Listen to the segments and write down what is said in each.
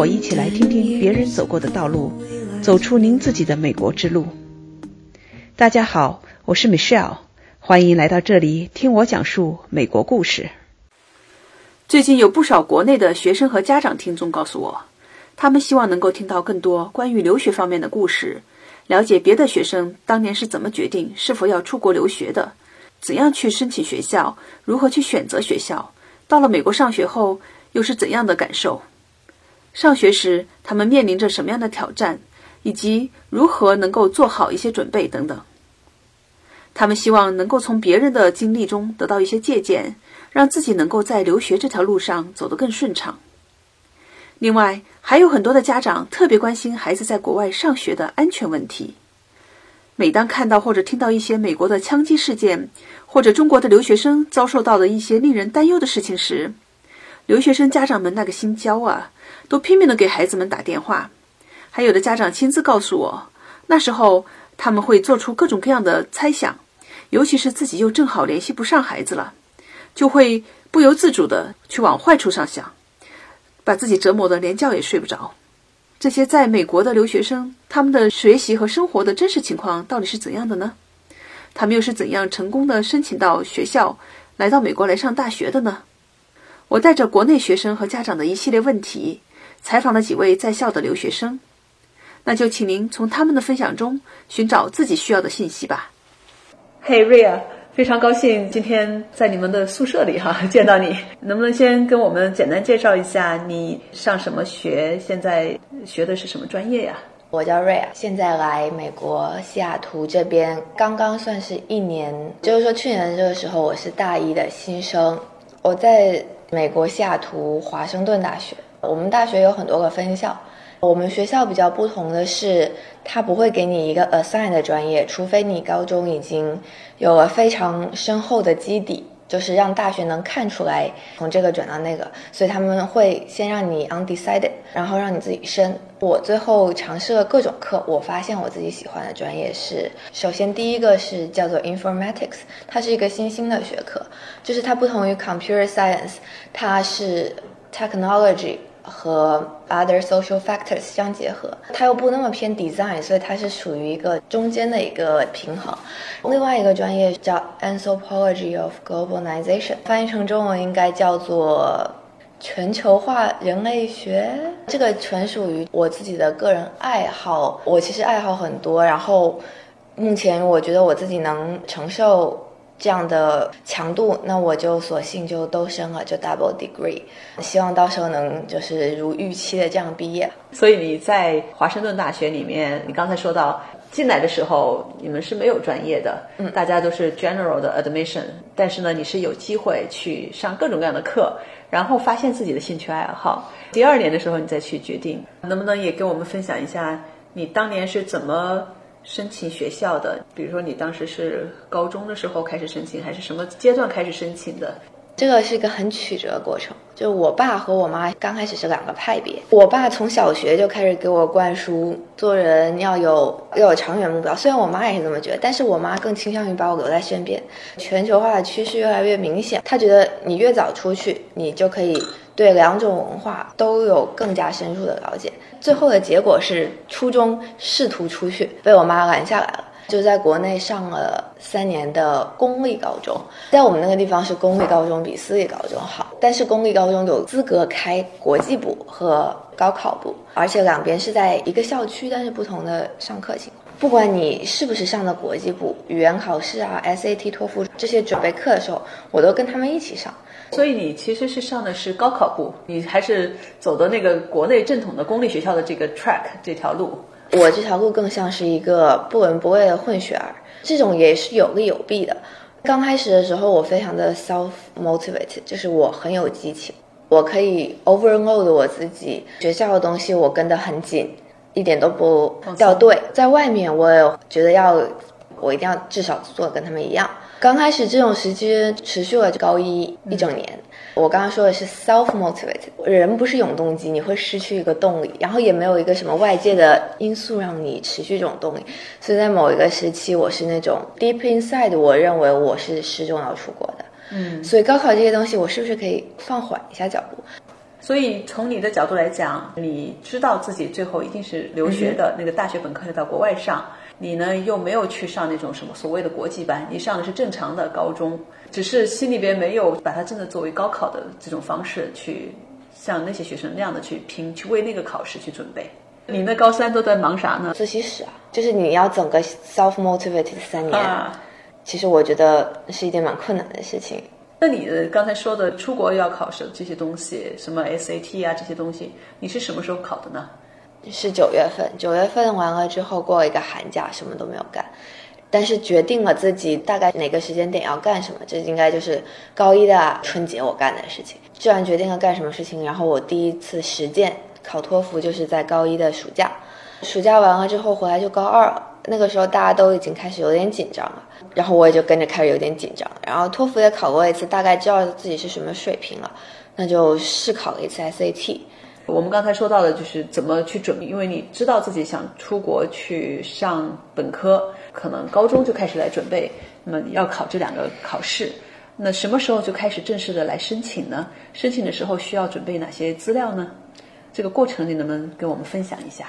我一起来听听别人走过的道路，走出您自己的美国之路。大家好，我是 Michelle，欢迎来到这里听我讲述美国故事。最近有不少国内的学生和家长听众告诉我，他们希望能够听到更多关于留学方面的故事，了解别的学生当年是怎么决定是否要出国留学的，怎样去申请学校，如何去选择学校，到了美国上学后又是怎样的感受。上学时，他们面临着什么样的挑战，以及如何能够做好一些准备等等。他们希望能够从别人的经历中得到一些借鉴，让自己能够在留学这条路上走得更顺畅。另外，还有很多的家长特别关心孩子在国外上学的安全问题。每当看到或者听到一些美国的枪击事件，或者中国的留学生遭受到的一些令人担忧的事情时，留学生家长们那个心焦啊！都拼命的给孩子们打电话，还有的家长亲自告诉我，那时候他们会做出各种各样的猜想，尤其是自己又正好联系不上孩子了，就会不由自主的去往坏处上想，把自己折磨的连觉也睡不着。这些在美国的留学生，他们的学习和生活的真实情况到底是怎样的呢？他们又是怎样成功的申请到学校，来到美国来上大学的呢？我带着国内学生和家长的一系列问题。采访了几位在校的留学生，那就请您从他们的分享中寻找自己需要的信息吧。嘿，瑞啊，非常高兴今天在你们的宿舍里哈 见到你，能不能先跟我们简单介绍一下你上什么学，现在学的是什么专业呀？我叫瑞啊，现在来美国西雅图这边刚刚算是一年，就是说去年这个时候我是大一的新生，我在美国西雅图华盛顿大学。我们大学有很多个分校，我们学校比较不同的是，它不会给你一个 assign 的专业，除非你高中已经有了非常深厚的基底，就是让大学能看出来从这个转到那个，所以他们会先让你 undecided，然后让你自己升。我最后尝试了各种课，我发现我自己喜欢的专业是，首先第一个是叫做 informatics，它是一个新兴的学科，就是它不同于 computer science，它是 technology。和 other social factors 相结合，它又不那么偏 design，所以它是属于一个中间的一个平衡。另外一个专业叫 anthropology of globalization，翻译成中文应该叫做全球化人类学。这个纯属于我自己的个人爱好，我其实爱好很多，然后目前我觉得我自己能承受。这样的强度，那我就索性就都升了，就 double degree，希望到时候能就是如预期的这样毕业。所以你在华盛顿大学里面，你刚才说到进来的时候，你们是没有专业的，嗯，大家都是 general 的 admission，但是呢，你是有机会去上各种各样的课，然后发现自己的兴趣爱好。第二年的时候，你再去决定，能不能也跟我们分享一下你当年是怎么？申请学校的，比如说你当时是高中的时候开始申请，还是什么阶段开始申请的？这个是一个很曲折的过程。就我爸和我妈刚开始是两个派别。我爸从小学就开始给我灌输做人要有要有长远目标，虽然我妈也是这么觉得，但是我妈更倾向于把我留在身边。全球化的趋势越来越明显，她觉得你越早出去，你就可以对两种文化都有更加深入的了解。最后的结果是，初中试图出去，被我妈拦下来了。就在国内上了三年的公立高中，在我们那个地方是公立高中比私立高中好，但是公立高中有资格开国际部和高考部，而且两边是在一个校区，但是不同的上课情况。不管你是不是上的国际部，语言考试啊、SAT、托福这些准备课的时候，我都跟他们一起上。所以你其实是上的是高考部，你还是走的那个国内正统的公立学校的这个 track 这条路。我这条路更像是一个不闻不问的混血儿，这种也是有利有弊的。刚开始的时候，我非常的 self motivated，就是我很有激情，我可以 overload 我自己，学校的东西我跟得很紧，一点都不掉队。在外面，我也觉得要，我一定要至少做的跟他们一样。刚开始这种时间持续了高一一整年。我刚刚说的是 self motivated，人不是永动机，你会失去一个动力，然后也没有一个什么外界的因素让你持续这种动力。所以在某一个时期，我是那种 deep inside，我认为我是始终要出国的。嗯，所以高考这些东西，我是不是可以放缓一下脚步？所以从你的角度来讲，你知道自己最后一定是留学的，那个大学本科要到国外上，你呢又没有去上那种什么所谓的国际班，你上的是正常的高中，只是心里边没有把它真的作为高考的这种方式去像那些学生那样的去拼，去为那个考试去准备。你那高三都在忙啥呢？自习室啊，就是你要整个 self motivated 三年，啊，其实我觉得是一件蛮困难的事情。那你的刚才说的出国要考试这些东西，什么 SAT 啊这些东西，你是什么时候考的呢？是九月份，九月份完了之后过一个寒假，什么都没有干。但是决定了自己大概哪个时间点要干什么，这应该就是高一的春节我干的事情。既然决定了干什么事情，然后我第一次实践考托福就是在高一的暑假，暑假完了之后回来就高二了。那个时候大家都已经开始有点紧张了，然后我也就跟着开始有点紧张。然后托福也考过一次，大概知道自己是什么水平了，那就试考了一次 SAT。我们刚才说到的就是怎么去准备，因为你知道自己想出国去上本科，可能高中就开始来准备，那么要考这两个考试。那什么时候就开始正式的来申请呢？申请的时候需要准备哪些资料呢？这个过程你能不能跟我们分享一下？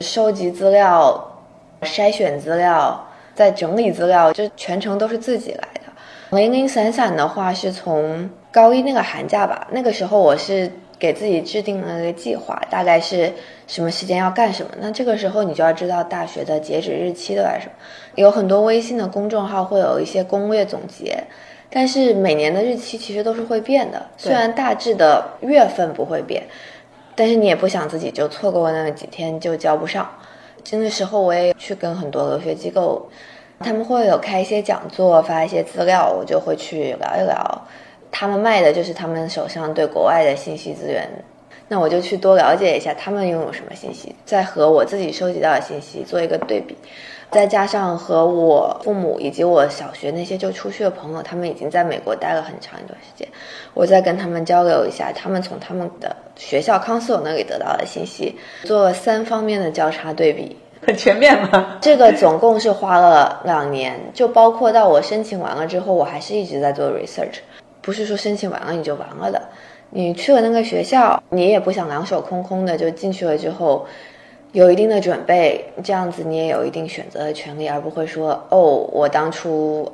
收集资料、筛选资料、再整理资料，这全程都是自己来的。零零散散的话，是从高一那个寒假吧，那个时候我是给自己制定了一个计划，大概是什么时间要干什么。那这个时候你就要知道大学的截止日期都在什么。有很多微信的公众号会有一些攻略总结，但是每年的日期其实都是会变的，虽然大致的月份不会变。但是你也不想自己就错过那几天就交不上。真的时候我也去跟很多留学机构，他们会有开一些讲座，发一些资料，我就会去聊一聊。他们卖的就是他们手上对国外的信息资源，那我就去多了解一下他们拥有什么信息，再和我自己收集到的信息做一个对比。再加上和我父母以及我小学那些就出去的朋友，他们已经在美国待了很长一段时间，我再跟他们交流一下，他们从他们的学校康斯那里得到的信息，做了三方面的交叉对比，很全面吗？这个总共是花了两年，就包括到我申请完了之后，我还是一直在做 research，不是说申请完了你就完了的，你去了那个学校，你也不想两手空空的就进去了之后。有一定的准备，这样子你也有一定选择的权利，而不会说哦，我当初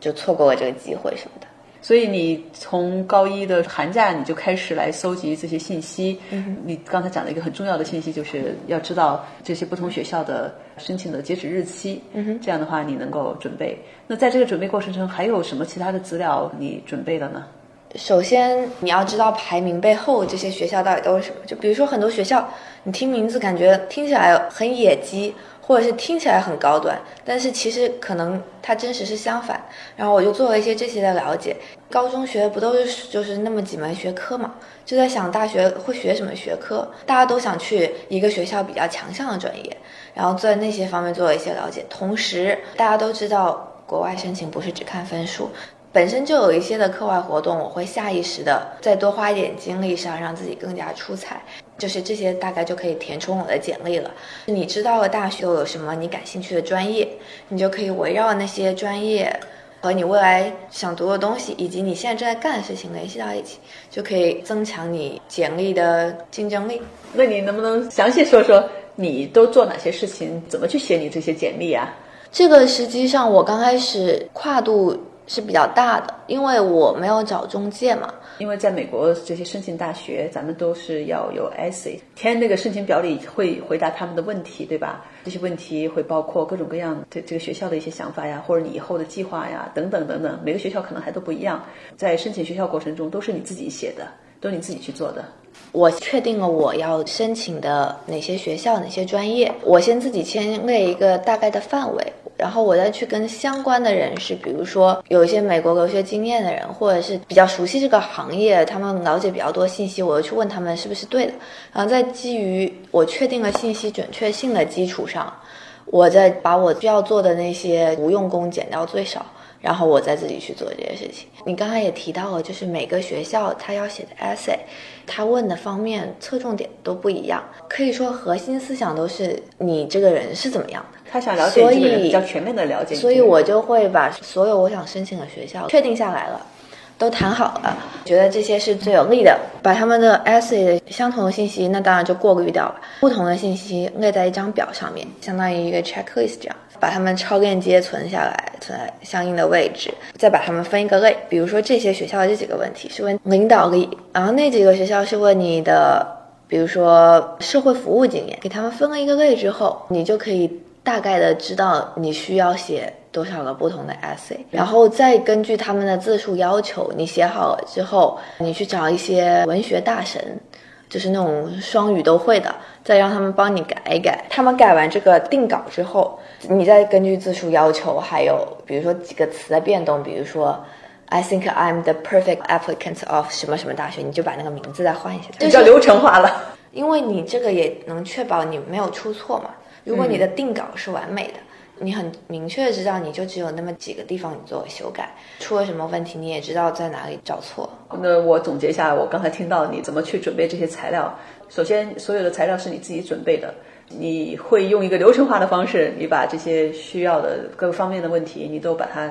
就错过了这个机会什么的。所以你从高一的寒假你就开始来搜集这些信息。嗯、你刚才讲了一个很重要的信息，就是要知道这些不同学校的申请的截止日期。嗯，这样的话你能够准备。那在这个准备过程中，还有什么其他的资料你准备了呢？首先，你要知道排名背后这些学校到底都是什么。就比如说很多学校，你听名字感觉听起来很野鸡，或者是听起来很高端，但是其实可能它真实是相反。然后我就做了一些这些的了解。高中学的不都是就是那么几门学科嘛？就在想大学会学什么学科，大家都想去一个学校比较强项的专业，然后在那些方面做了一些了解。同时，大家都知道国外申请不是只看分数。本身就有一些的课外活动，我会下意识的再多花一点精力上，让自己更加出彩。就是这些大概就可以填充我的简历了。你知道了大学有什么你感兴趣的专业，你就可以围绕那些专业和你未来想读的东西，以及你现在正在干的事情联系到一起，就可以增强你简历的竞争力。那你能不能详细说说你都做哪些事情，怎么去写你这些简历啊？这个实际上我刚开始跨度。是比较大的，因为我没有找中介嘛。因为在美国这些申请大学，咱们都是要有 essay，填那个申请表里会回答他们的问题，对吧？这些问题会包括各种各样这这个学校的一些想法呀，或者你以后的计划呀，等等等等。每个学校可能还都不一样，在申请学校过程中都是你自己写的，都是你自己去做的。我确定了我要申请的哪些学校、哪些专业，我先自己先列一个大概的范围。然后我再去跟相关的人士，比如说有一些美国留学经验的人，或者是比较熟悉这个行业，他们了解比较多信息，我就去问他们是不是对的。然后在基于我确定了信息准确性的基础上，我再把我需要做的那些无用功减到最少，然后我再自己去做这件事情。你刚才也提到了，就是每个学校他要写的 essay，他问的方面侧重点都不一样，可以说核心思想都是你这个人是怎么样的。他想了解这个人比较全面的了解，所以我就会把所有我想申请的学校确定下来了，都谈好了，觉得这些是最有利的，把他们的 essay 相同的信息，那当然就过滤掉了，不同的信息列在一张表上面，相当于一个 checklist 这样，把他们超链接存下来，存在相应的位置，再把他们分一个类，比如说这些学校的这几个问题是问领导力，然后那几个学校是问你的，比如说社会服务经验，给他们分了一个类之后，你就可以大概的知道你需要写。多少个不同的 essay，然后再根据他们的字数要求，你写好了之后，你去找一些文学大神，就是那种双语都会的，再让他们帮你改一改。他们改完这个定稿之后，你再根据字数要求，还有比如说几个词的变动，比如说 I think I'm the perfect applicant of 什么什么大学，你就把那个名字再换一下，就叫流程化了。因为你这个也能确保你没有出错嘛。如果你的定稿是完美的。你很明确的知道，你就只有那么几个地方你做修改，出了什么问题，你也知道在哪里找错。那我总结一下，我刚才听到你怎么去准备这些材料。首先，所有的材料是你自己准备的，你会用一个流程化的方式，你把这些需要的各个方面的问题，你都把它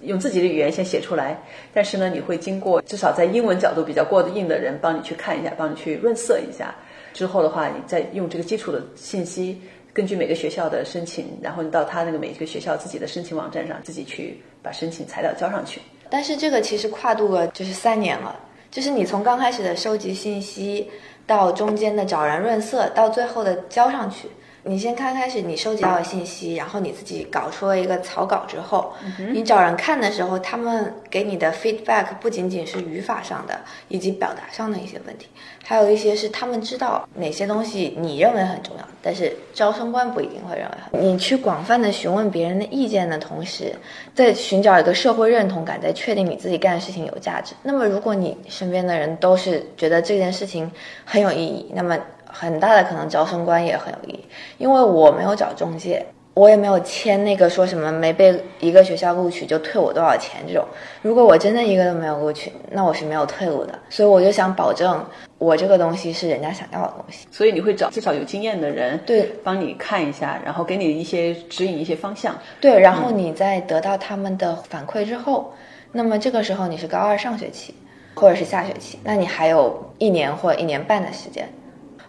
用自己的语言先写出来。但是呢，你会经过至少在英文角度比较过得硬的人帮你去看一下，帮你去润色一下。之后的话，你再用这个基础的信息。根据每个学校的申请，然后你到他那个每一个学校自己的申请网站上，自己去把申请材料交上去。但是这个其实跨度了就是三年了，就是你从刚开始的收集信息，到中间的找人润色，到最后的交上去。你先看开始，你收集到的信息，然后你自己搞出了一个草稿之后，你找人看的时候，他们给你的 feedback 不仅仅是语法上的，以及表达上的一些问题，还有一些是他们知道哪些东西你认为很重要，但是招生官不一定会认为很。你去广泛的询问别人的意见的同时，在寻找一个社会认同感，在确定你自己干的事情有价值。那么，如果你身边的人都是觉得这件事情很有意义，那么。很大的可能招生官也很有意义，因为我没有找中介，我也没有签那个说什么没被一个学校录取就退我多少钱这种。如果我真的一个都没有录取，那我是没有退路的。所以我就想保证我这个东西是人家想要的东西。所以你会找至少有经验的人对帮你看一下，然后给你一些指引、一些方向。对，然后你在得到他们的反馈之后，那么这个时候你是高二上学期或者是下学期，那你还有一年或一年半的时间。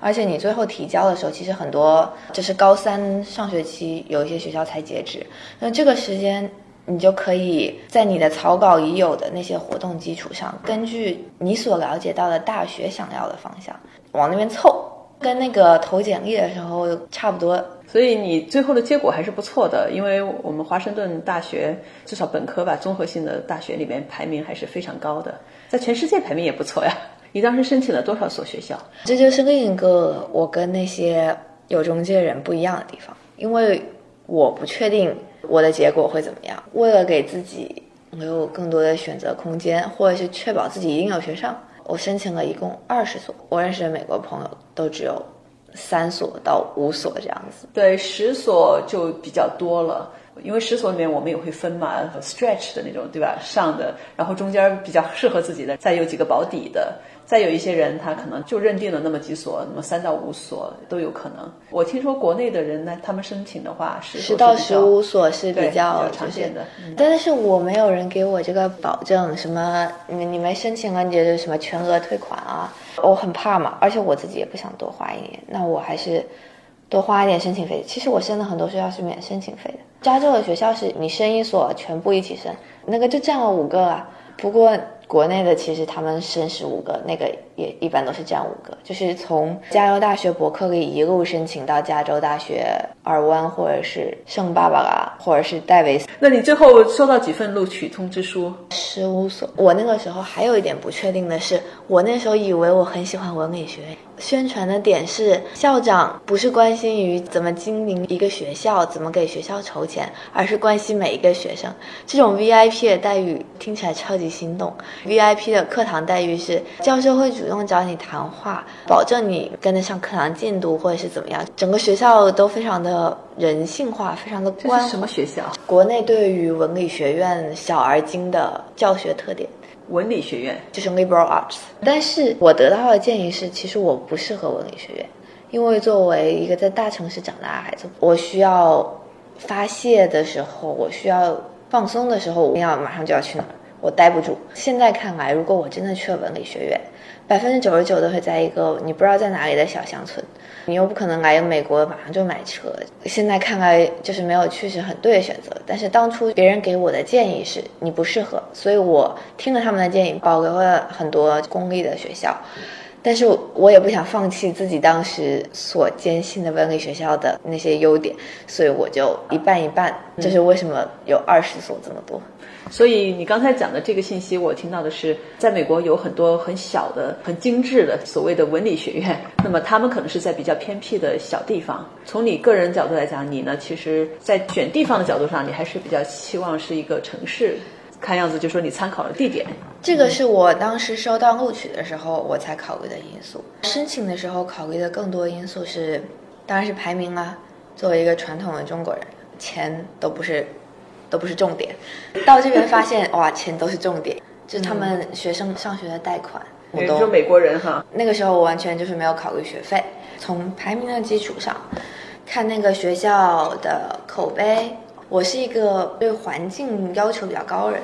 而且你最后提交的时候，其实很多就是高三上学期有一些学校才截止，那这个时间你就可以在你的草稿已有的那些活动基础上，根据你所了解到的大学想要的方向往那边凑，跟那个投简历的时候差不多。所以你最后的结果还是不错的，因为我们华盛顿大学至少本科吧，综合性的大学里面排名还是非常高的，在全世界排名也不错呀。你当时申请了多少所学校？这就是另一个我跟那些有中介人不一样的地方，因为我不确定我的结果会怎么样。为了给自己留更多的选择空间，或者是确保自己一定有学上，我申请了一共二十所。我认识的美国朋友都只有三所到五所这样子。对，十所就比较多了。因为十所里面我们也会分嘛，stretch 的那种，对吧？上的，然后中间比较适合自己的，再有几个保底的，再有一些人他可能就认定了那么几所，那么三到五所都有可能。我听说国内的人呢，他们申请的话，十到十五所是比较常见的，但是我没有人给我这个保证，什么你你们申请了，你觉得什么全额退款啊？我很怕嘛，而且我自己也不想多花一点，那我还是。多花一点申请费，其实我申的很多学校是免申请费的。加州的学校是你升一所全部一起升，那个就占了五个啊。不过。国内的其实他们升十五个，那个也一般都是这样五个，就是从加州大学伯克利一路申请到加州大学尔湾或者是圣巴巴拉或者是戴维斯。那你最后收到几份录取通知书？十五所。我那个时候还有一点不确定的是，我那时候以为我很喜欢文理学院，宣传的点是校长不是关心于怎么经营一个学校，怎么给学校筹钱，而是关心每一个学生。这种 VIP 的待遇听起来超级心动。VIP 的课堂待遇是教授会主动找你谈话，保证你跟得上课堂进度或者是怎么样。整个学校都非常的人性化，非常的关。这是什么学校？国内对于文理学院小而精的教学特点。文理学院就是 liberal arts。但是我得到的建议是，其实我不适合文理学院，因为作为一个在大城市长大的孩子，我需要发泄的时候，我需要放松的时候，我要马上就要去哪儿。我待不住。现在看来，如果我真的去了文理学院，百分之九十九都会在一个你不知道在哪里的小乡村，你又不可能来美国马上就买车。现在看来，就是没有去是很对的选择。但是当初别人给我的建议是你不适合，所以我听了他们的建议，保留了很多公立的学校。但是我也不想放弃自己当时所坚信的文理学校的那些优点，所以我就一半一半。这是为什么有二十所这么多。所以你刚才讲的这个信息，我听到的是，在美国有很多很小的、很精致的所谓的文理学院，那么他们可能是在比较偏僻的小地方。从你个人角度来讲，你呢，其实在选地方的角度上，你还是比较期望是一个城市。看样子就说你参考了地点，这个是我当时收到录取的时候我才考虑的因素。申请的时候考虑的更多因素是，当然是排名啦。作为一个传统的中国人，钱都不是，都不是重点。到这边发现哇，钱都是重点，就是他们学生上学的贷款。你说美国人哈？那个时候我完全就是没有考虑学费，从排名的基础上，看那个学校的口碑。我是一个对环境要求比较高的人，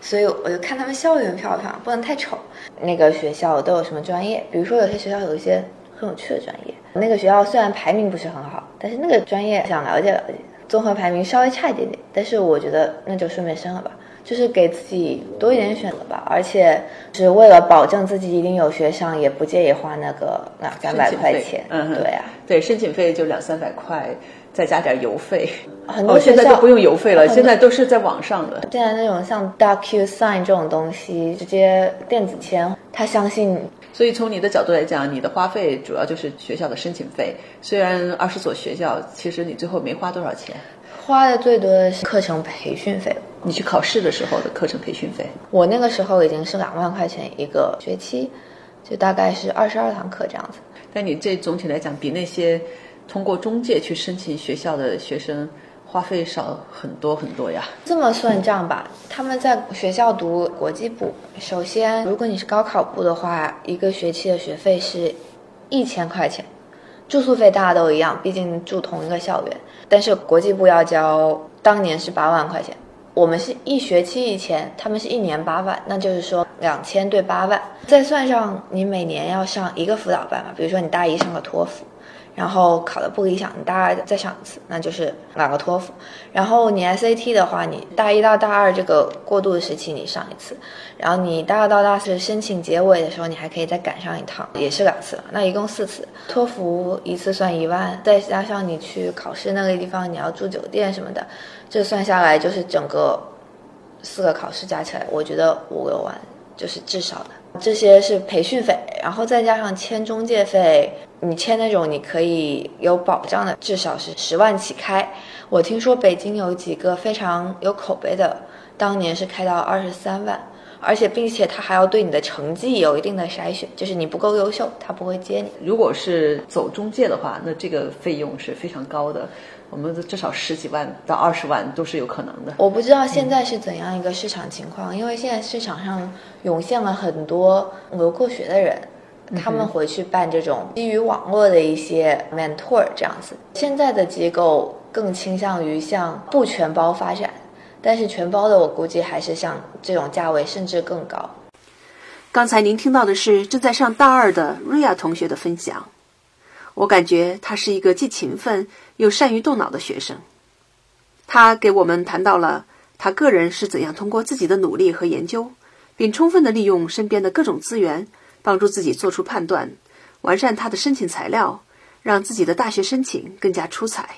所以我就看他们校园漂不漂亮，不能太丑。那个学校都有什么专业？比如说有些学校有一些很有趣的专业。那个学校虽然排名不是很好，但是那个专业想了解了解，综合排名稍微差一点点，但是我觉得那就顺便升了吧，就是给自己多一点选择吧。而且是为了保证自己一定有学上，也不介意花那个两三百块钱。嗯，对啊，对，申请费就两三百块。再加点邮费，很多现在都不用邮费了，现在都是在网上的。现在那种像 DocuSign 这种东西，直接电子签，他相信。所以从你的角度来讲，你的花费主要就是学校的申请费。虽然二十所学校，其实你最后没花多少钱。花的最多的是课程培训费。你去考试的时候的课程培训费，我那个时候已经是两万块钱一个学期，就大概是二十二堂课这样子。但你这总体来讲比那些。通过中介去申请学校的学生，花费少很多很多呀。这么算账吧，他们在学校读国际部，首先如果你是高考部的话，一个学期的学费是一千块钱，住宿费大家都一样，毕竟住同一个校园。但是国际部要交，当年是八万块钱，我们是一学期一千，他们是一年八万，那就是说两千对八万，再算上你每年要上一个辅导班嘛，比如说你大一上个托福。然后考的不理想，你大二再上一次，那就是两个托福。然后你 SAT 的话，你大一到大二这个过渡的时期你上一次，然后你大二到大四申请结尾的时候，你还可以再赶上一趟，也是两次，那一共四次。托福一次算一万，再加上你去考试那个地方你要住酒店什么的，这算下来就是整个四个考试加起来，我觉得五六万就是至少的。这些是培训费，然后再加上签中介费。你签那种你可以有保障的，至少是十万起开。我听说北京有几个非常有口碑的，当年是开到二十三万，而且并且他还要对你的成绩有一定的筛选，就是你不够优秀，他不会接你。如果是走中介的话，那这个费用是非常高的，我们至少十几万到二十万都是有可能的。我不知道现在是怎样一个市场情况，因为现在市场上涌现了很多留过学的人。他们回去办这种基于网络的一些 mentor 这样子。现在的机构更倾向于向不全包发展，但是全包的我估计还是像这种价位甚至更高。刚才您听到的是正在上大二的瑞亚同学的分享，我感觉他是一个既勤奋又善于动脑的学生。他给我们谈到了他个人是怎样通过自己的努力和研究，并充分的利用身边的各种资源。帮助自己做出判断，完善他的申请材料，让自己的大学申请更加出彩。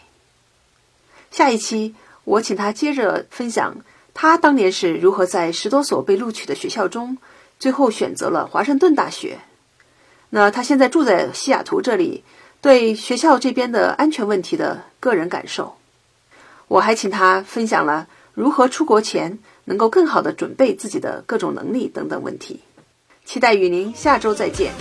下一期我请他接着分享他当年是如何在十多所被录取的学校中，最后选择了华盛顿大学。那他现在住在西雅图这里，对学校这边的安全问题的个人感受。我还请他分享了如何出国前能够更好的准备自己的各种能力等等问题。期待与您下周再见。